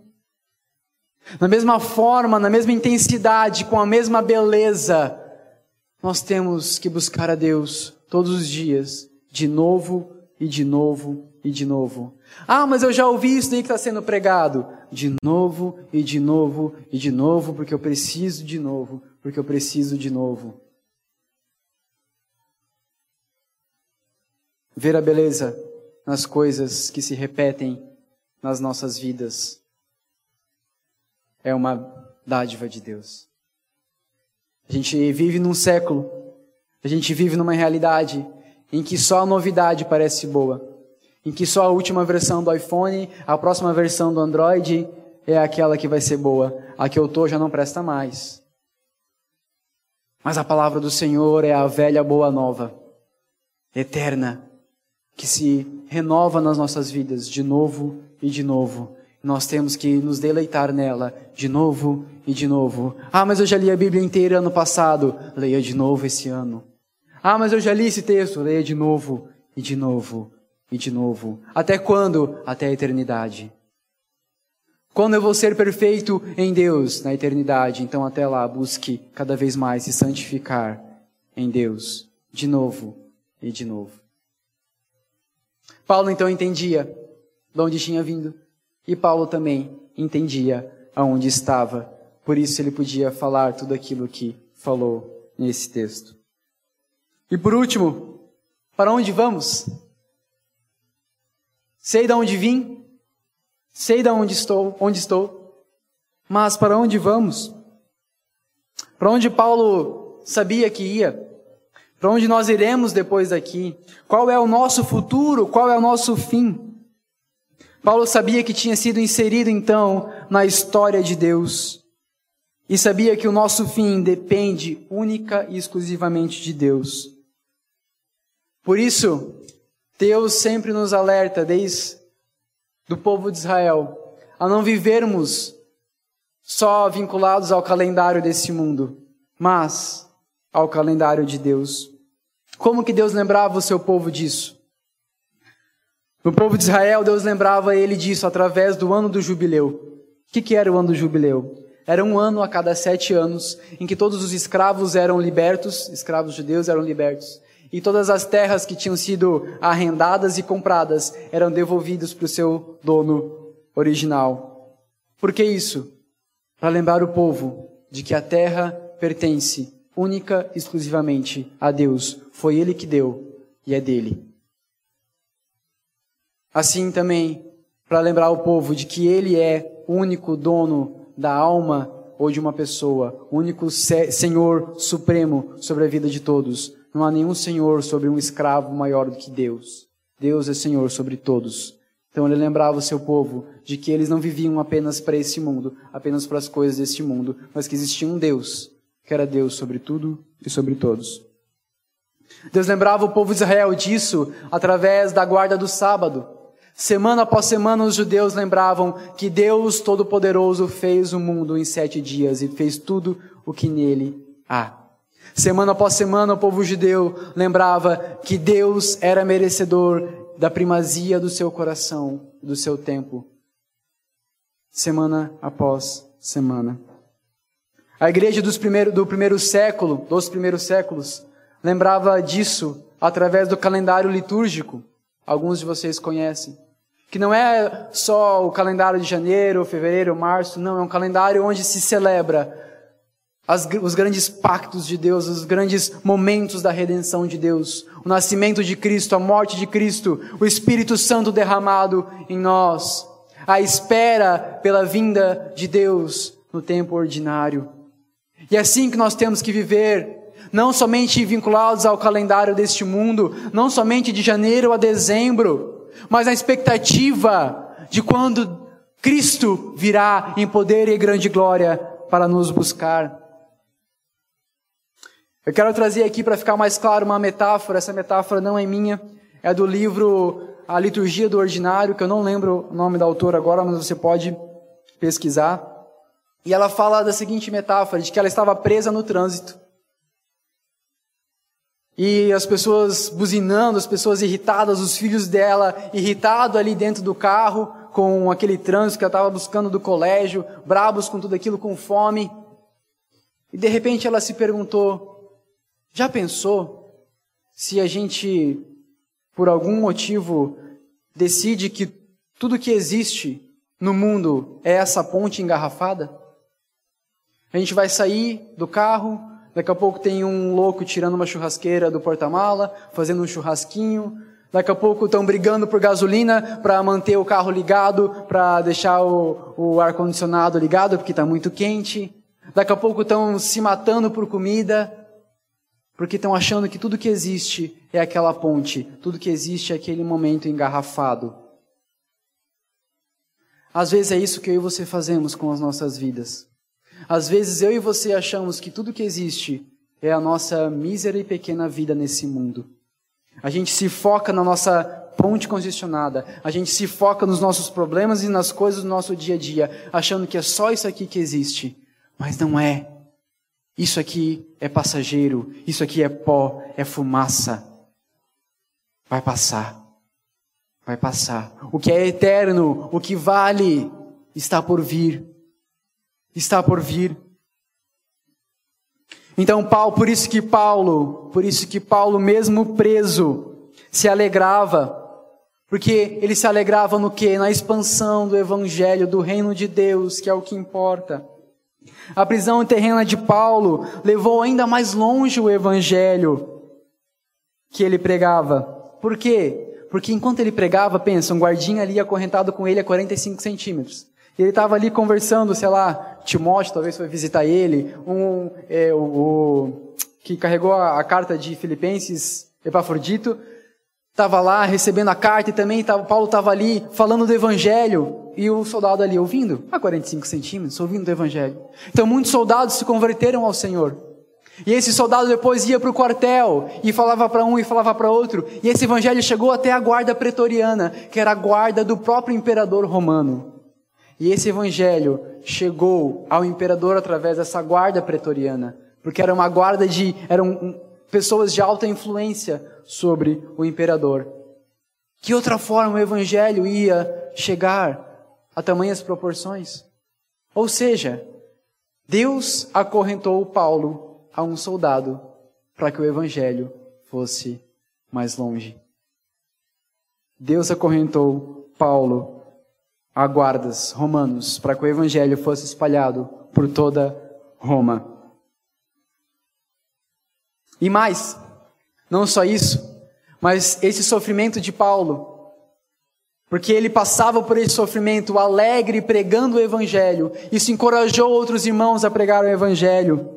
S1: Na mesma forma, na mesma intensidade, com a mesma beleza, nós temos que buscar a Deus todos os dias, de novo e de novo e de novo. Ah, mas eu já ouvi isso daí que está sendo pregado. De novo e de novo e de novo, porque eu preciso de novo, porque eu preciso de novo. Ver a beleza nas coisas que se repetem nas nossas vidas é uma dádiva de Deus. A gente vive num século, a gente vive numa realidade em que só a novidade parece boa, em que só a última versão do iPhone, a próxima versão do Android é aquela que vai ser boa. A que eu tô já não presta mais. Mas a palavra do Senhor é a velha boa nova, eterna, que se renova nas nossas vidas de novo e de novo nós temos que nos deleitar nela de novo e de novo. Ah, mas eu já li a Bíblia inteira ano passado. Leia de novo esse ano. Ah, mas eu já li esse texto. Leia de novo e de novo e de novo. Até quando? Até a eternidade. Quando eu vou ser perfeito em Deus na eternidade, então até lá busque cada vez mais se santificar em Deus, de novo e de novo. Paulo então entendia de onde tinha vindo. E Paulo também entendia aonde estava, por isso ele podia falar tudo aquilo que falou nesse texto. E por último, para onde vamos? Sei de onde vim, sei de onde estou, onde estou, mas para onde vamos? Para onde Paulo sabia que ia? Para onde nós iremos depois daqui? Qual é o nosso futuro? Qual é o nosso fim? Paulo sabia que tinha sido inserido então na história de Deus e sabia que o nosso fim depende única e exclusivamente de Deus. Por isso, Deus sempre nos alerta, desde do povo de Israel, a não vivermos só vinculados ao calendário desse mundo, mas ao calendário de Deus. Como que Deus lembrava o seu povo disso? No povo de Israel, Deus lembrava ele disso através do ano do jubileu. O que, que era o ano do jubileu? Era um ano a cada sete anos em que todos os escravos eram libertos, escravos judeus eram libertos, e todas as terras que tinham sido arrendadas e compradas eram devolvidas para o seu dono original. Por que isso? Para lembrar o povo de que a terra pertence única e exclusivamente a Deus. Foi Ele que deu e é dele. Assim também, para lembrar o povo de que ele é o único dono da alma ou de uma pessoa, o único Senhor supremo sobre a vida de todos. Não há nenhum Senhor sobre um escravo maior do que Deus. Deus é Senhor sobre todos. Então ele lembrava o seu povo de que eles não viviam apenas para esse mundo, apenas para as coisas deste mundo, mas que existia um Deus, que era Deus sobre tudo e sobre todos. Deus lembrava o povo de Israel disso através da guarda do sábado. Semana após semana, os judeus lembravam que Deus Todo-Poderoso fez o mundo em sete dias e fez tudo o que nele há. Semana após semana, o povo judeu lembrava que Deus era merecedor da primazia do seu coração, do seu tempo. Semana após semana. A igreja primeiro, do primeiro século, dos primeiros séculos, lembrava disso através do calendário litúrgico. Alguns de vocês conhecem. Que não é só o calendário de janeiro, fevereiro, março, não, é um calendário onde se celebra as, os grandes pactos de Deus, os grandes momentos da redenção de Deus, o nascimento de Cristo, a morte de Cristo, o Espírito Santo derramado em nós, a espera pela vinda de Deus no tempo ordinário. E é assim que nós temos que viver, não somente vinculados ao calendário deste mundo, não somente de janeiro a dezembro, mas na expectativa de quando Cristo virá em poder e grande glória para nos buscar. Eu quero trazer aqui para ficar mais claro uma metáfora, essa metáfora não é minha, é do livro A Liturgia do Ordinário, que eu não lembro o nome da autora agora, mas você pode pesquisar. E ela fala da seguinte metáfora, de que ela estava presa no trânsito. E as pessoas buzinando, as pessoas irritadas, os filhos dela irritados ali dentro do carro, com aquele trânsito que ela estava buscando do colégio, brabos com tudo aquilo, com fome. E de repente ela se perguntou: já pensou se a gente, por algum motivo, decide que tudo que existe no mundo é essa ponte engarrafada? A gente vai sair do carro, daqui a pouco tem um louco tirando uma churrasqueira do porta-mala, fazendo um churrasquinho. Daqui a pouco estão brigando por gasolina para manter o carro ligado, para deixar o, o ar-condicionado ligado, porque está muito quente. Daqui a pouco estão se matando por comida, porque estão achando que tudo que existe é aquela ponte, tudo que existe é aquele momento engarrafado. Às vezes é isso que eu e você fazemos com as nossas vidas. Às vezes eu e você achamos que tudo que existe é a nossa mísera e pequena vida nesse mundo. A gente se foca na nossa ponte congestionada, a gente se foca nos nossos problemas e nas coisas do nosso dia a dia, achando que é só isso aqui que existe. Mas não é. Isso aqui é passageiro, isso aqui é pó, é fumaça. Vai passar. Vai passar. O que é eterno, o que vale, está por vir está por vir. Então, Paulo, por isso que Paulo, por isso que Paulo, mesmo preso, se alegrava, porque ele se alegrava no que? Na expansão do evangelho, do reino de Deus, que é o que importa. A prisão terrena de Paulo levou ainda mais longe o evangelho que ele pregava. Por quê? Porque enquanto ele pregava, pensa, um guardinha ali acorrentado com ele a 45 centímetros. Ele estava ali conversando, sei lá, Timóteo talvez foi visitar ele, um, é, o, o, que carregou a, a, carta de Filipenses, Epafrodito, estava lá recebendo a carta e também tava, Paulo estava ali falando do Evangelho e o soldado ali ouvindo, a 45 centímetros, ouvindo do Evangelho. Então muitos soldados se converteram ao Senhor. E esse soldado depois ia para o quartel e falava para um e falava para outro. E esse evangelho chegou até a guarda pretoriana, que era a guarda do próprio imperador romano. E esse evangelho chegou ao imperador através dessa guarda pretoriana, porque era uma guarda de eram pessoas de alta influência sobre o imperador. Que outra forma o evangelho ia chegar a tamanhas proporções? Ou seja, Deus acorrentou Paulo a um soldado para que o evangelho fosse mais longe. Deus acorrentou Paulo a guardas romanos para que o evangelho fosse espalhado por toda Roma. E mais, não só isso, mas esse sofrimento de Paulo, porque ele passava por esse sofrimento alegre pregando o evangelho, isso encorajou outros irmãos a pregar o evangelho.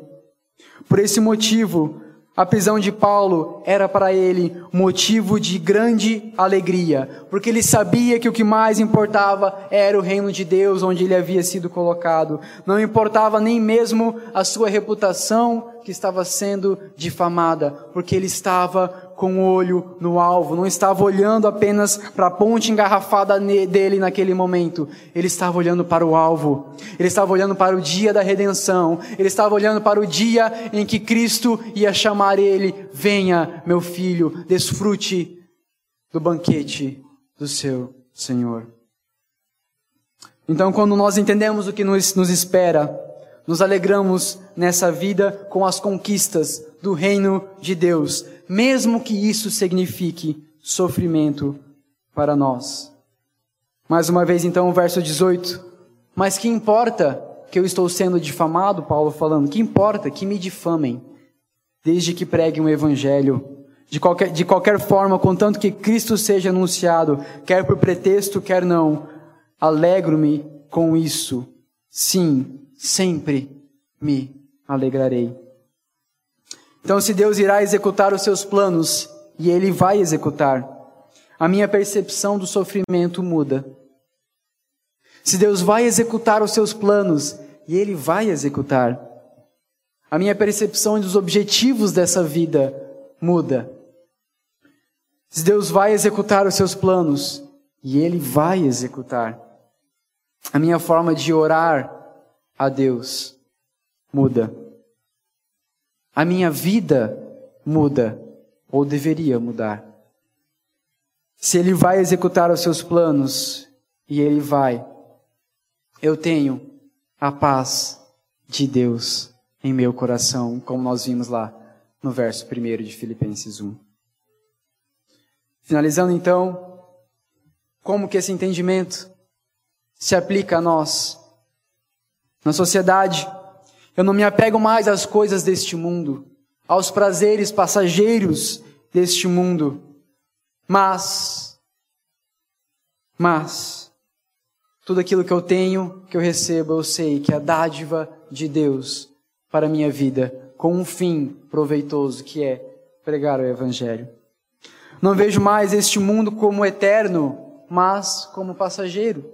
S1: Por esse motivo, A prisão de Paulo era para ele motivo de grande alegria, porque ele sabia que o que mais importava era o reino de Deus onde ele havia sido colocado. Não importava nem mesmo a sua reputação que estava sendo difamada, porque ele estava com o olho no alvo, não estava olhando apenas para a ponte engarrafada dele naquele momento, ele estava olhando para o alvo, ele estava olhando para o dia da redenção, ele estava olhando para o dia em que Cristo ia chamar ele: Venha, meu filho, desfrute do banquete do seu Senhor. Então, quando nós entendemos o que nos, nos espera, nos alegramos nessa vida com as conquistas do reino de Deus, mesmo que isso signifique sofrimento para nós. Mais uma vez, então, o verso 18. Mas que importa que eu estou sendo difamado? Paulo falando. Que importa que me difamem, desde que preguem o evangelho. De qualquer, de qualquer forma, contanto que Cristo seja anunciado, quer por pretexto, quer não, alegro-me com isso. Sim, sempre me alegrarei. Então, se Deus irá executar os seus planos, e Ele vai executar, a minha percepção do sofrimento muda. Se Deus vai executar os seus planos, e Ele vai executar, a minha percepção dos objetivos dessa vida muda. Se Deus vai executar os seus planos, e Ele vai executar, a minha forma de orar a Deus muda a minha vida muda, ou deveria mudar. Se Ele vai executar os seus planos, e Ele vai, eu tenho a paz de Deus em meu coração, como nós vimos lá no verso 1 de Filipenses 1. Finalizando então, como que esse entendimento se aplica a nós? Na sociedade, eu não me apego mais às coisas deste mundo, aos prazeres passageiros deste mundo. Mas, mas, tudo aquilo que eu tenho, que eu recebo, eu sei que é a dádiva de Deus para a minha vida, com um fim proveitoso, que é pregar o Evangelho. Não vejo mais este mundo como eterno, mas como passageiro.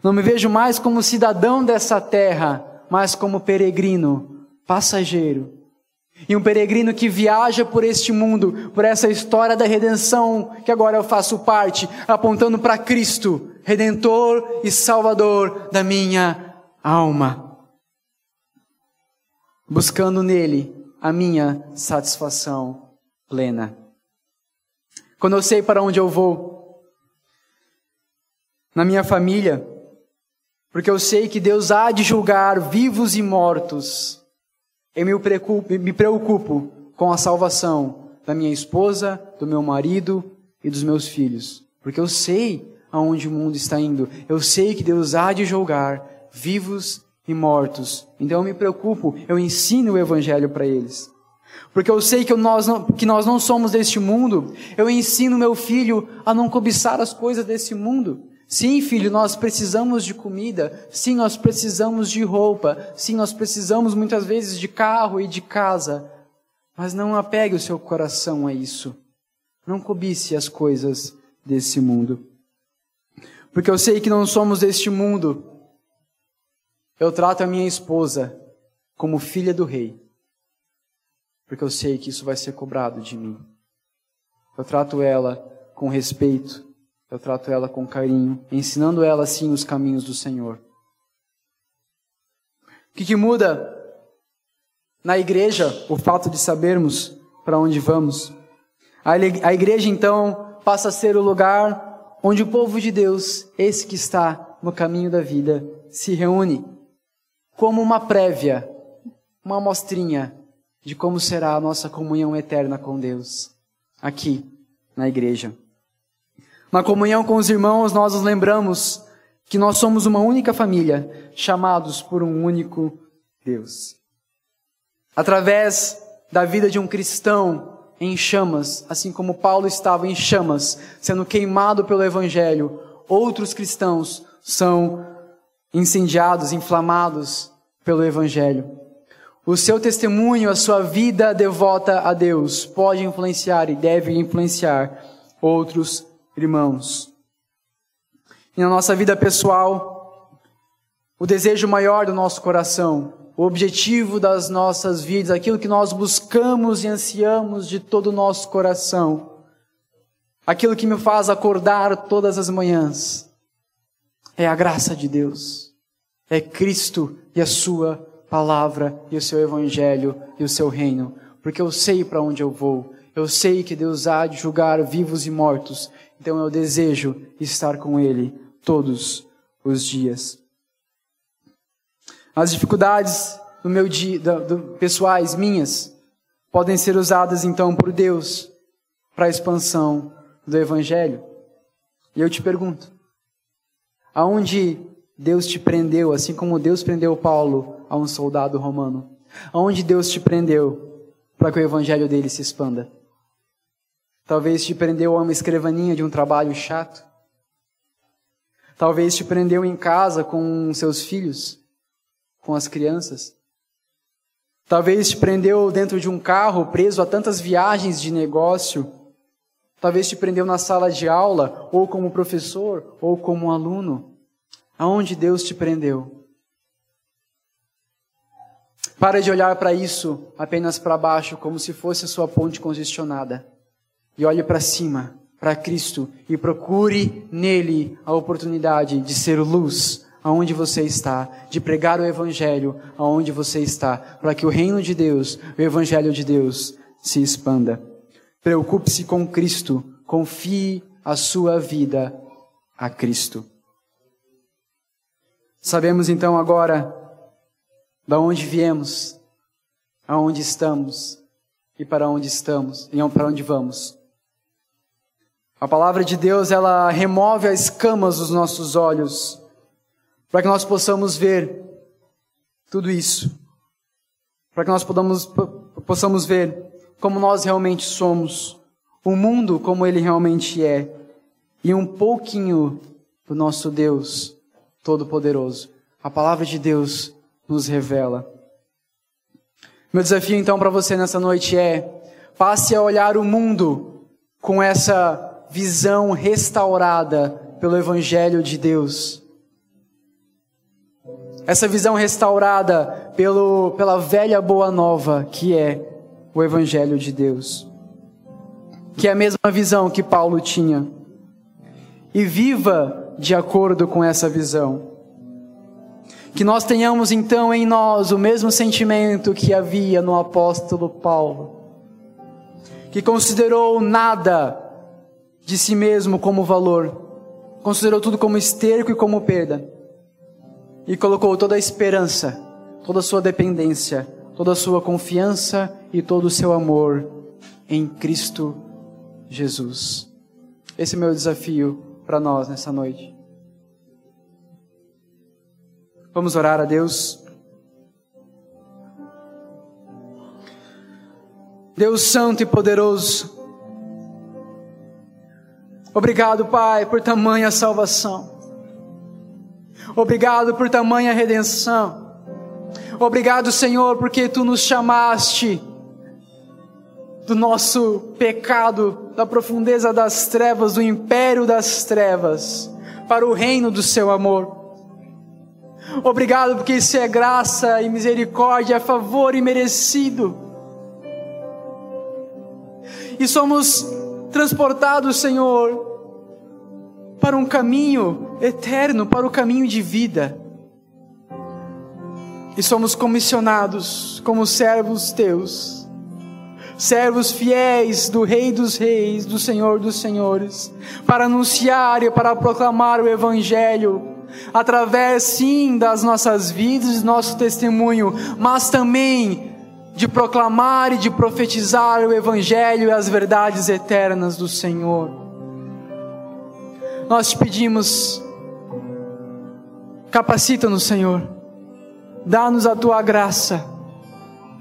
S1: Não me vejo mais como cidadão dessa terra, mas como peregrino, passageiro. E um peregrino que viaja por este mundo, por essa história da redenção, que agora eu faço parte, apontando para Cristo, Redentor e Salvador da minha alma. Buscando nele a minha satisfação plena. Quando eu sei para onde eu vou, na minha família, porque eu sei que Deus há de julgar vivos e mortos. Eu me preocupo, me preocupo com a salvação da minha esposa, do meu marido e dos meus filhos, porque eu sei aonde o mundo está indo. Eu sei que Deus há de julgar vivos e mortos. Então eu me preocupo, eu ensino o evangelho para eles. Porque eu sei que nós, não, que nós não somos deste mundo, eu ensino meu filho a não cobiçar as coisas desse mundo. Sim, filho, nós precisamos de comida. Sim, nós precisamos de roupa. Sim, nós precisamos muitas vezes de carro e de casa. Mas não apegue o seu coração a isso. Não cobice as coisas desse mundo. Porque eu sei que não somos deste mundo. Eu trato a minha esposa como filha do rei. Porque eu sei que isso vai ser cobrado de mim. Eu trato ela com respeito eu trato ela com carinho, ensinando ela assim os caminhos do Senhor. O que, que muda na igreja o fato de sabermos para onde vamos? A igreja então passa a ser o lugar onde o povo de Deus, esse que está no caminho da vida, se reúne como uma prévia, uma amostrinha de como será a nossa comunhão eterna com Deus aqui na igreja. Na comunhão com os irmãos, nós nos lembramos que nós somos uma única família, chamados por um único Deus. Através da vida de um cristão em chamas, assim como Paulo estava em chamas, sendo queimado pelo Evangelho, outros cristãos são incendiados, inflamados pelo Evangelho. o seu testemunho, a sua vida devota a Deus, pode influenciar e deve influenciar outros irmãos. E na nossa vida pessoal, o desejo maior do nosso coração, o objetivo das nossas vidas, aquilo que nós buscamos e ansiamos de todo o nosso coração, aquilo que me faz acordar todas as manhãs, é a graça de Deus, é Cristo e a Sua palavra e o seu evangelho e o seu reino, porque eu sei para onde eu vou. Eu sei que Deus há de julgar vivos e mortos, então eu desejo estar com Ele todos os dias. As dificuldades do meu dia, do, do, pessoais minhas podem ser usadas então por Deus para a expansão do Evangelho. E eu te pergunto: aonde Deus te prendeu, assim como Deus prendeu Paulo a um soldado romano? Aonde Deus te prendeu para que o evangelho dele se expanda? Talvez te prendeu a uma escrivaninha de um trabalho chato. Talvez te prendeu em casa com seus filhos, com as crianças. Talvez te prendeu dentro de um carro, preso a tantas viagens de negócio. Talvez te prendeu na sala de aula, ou como professor, ou como aluno. Aonde Deus te prendeu? Para de olhar para isso apenas para baixo, como se fosse a sua ponte congestionada. E olhe para cima, para Cristo, e procure nele a oportunidade de ser luz aonde você está, de pregar o Evangelho aonde você está, para que o reino de Deus, o Evangelho de Deus, se expanda. Preocupe-se com Cristo, confie a sua vida a Cristo. Sabemos então agora da onde viemos, aonde estamos e para onde estamos e para onde vamos. A palavra de Deus, ela remove as escamas dos nossos olhos, para que nós possamos ver tudo isso, para que nós podamos, possamos ver como nós realmente somos, o mundo como ele realmente é, e um pouquinho do nosso Deus Todo-Poderoso. A palavra de Deus nos revela. Meu desafio então para você nessa noite é: passe a olhar o mundo com essa visão restaurada pelo Evangelho de Deus. Essa visão restaurada pelo, pela velha boa nova que é o Evangelho de Deus. Que é a mesma visão que Paulo tinha. E viva de acordo com essa visão. Que nós tenhamos então em nós o mesmo sentimento que havia no apóstolo Paulo, que considerou nada de si mesmo como valor, considerou tudo como esterco e como perda, e colocou toda a esperança, toda a sua dependência, toda a sua confiança e todo o seu amor em Cristo Jesus. Esse é o meu desafio para nós nessa noite. Vamos orar a Deus. Deus Santo e Poderoso, obrigado, Pai, por tamanha salvação. Obrigado por tamanha redenção. Obrigado, Senhor, porque tu nos chamaste do nosso pecado, da profundeza das trevas, do império das trevas, para o reino do seu amor. Obrigado porque isso é graça e misericórdia, é favor e merecido. E somos transportados, Senhor, para um caminho eterno, para o caminho de vida. E somos comissionados como servos teus servos fiéis do Rei dos Reis, do Senhor dos Senhores, para anunciar e para proclamar o Evangelho, através sim das nossas vidas, nosso testemunho, mas também de proclamar e de profetizar o Evangelho e as verdades eternas do Senhor. Nós te pedimos, capacita-nos, Senhor, dá-nos a tua graça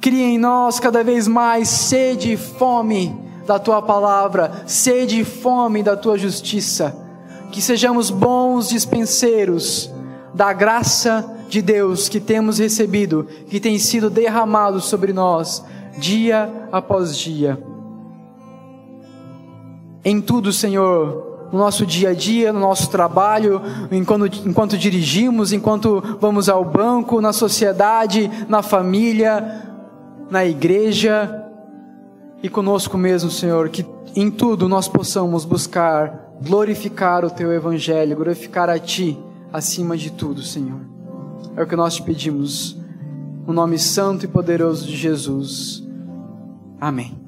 S1: Cria em nós cada vez mais sede e fome da tua palavra, sede e fome da tua justiça. Que sejamos bons dispenseiros da graça de Deus que temos recebido, que tem sido derramado sobre nós, dia após dia. Em tudo, Senhor, no nosso dia a dia, no nosso trabalho, enquanto, enquanto dirigimos, enquanto vamos ao banco, na sociedade, na família, na igreja e conosco mesmo, Senhor, que em tudo nós possamos buscar glorificar o Teu Evangelho, glorificar a Ti acima de tudo, Senhor. É o que nós te pedimos, no nome santo e poderoso de Jesus. Amém.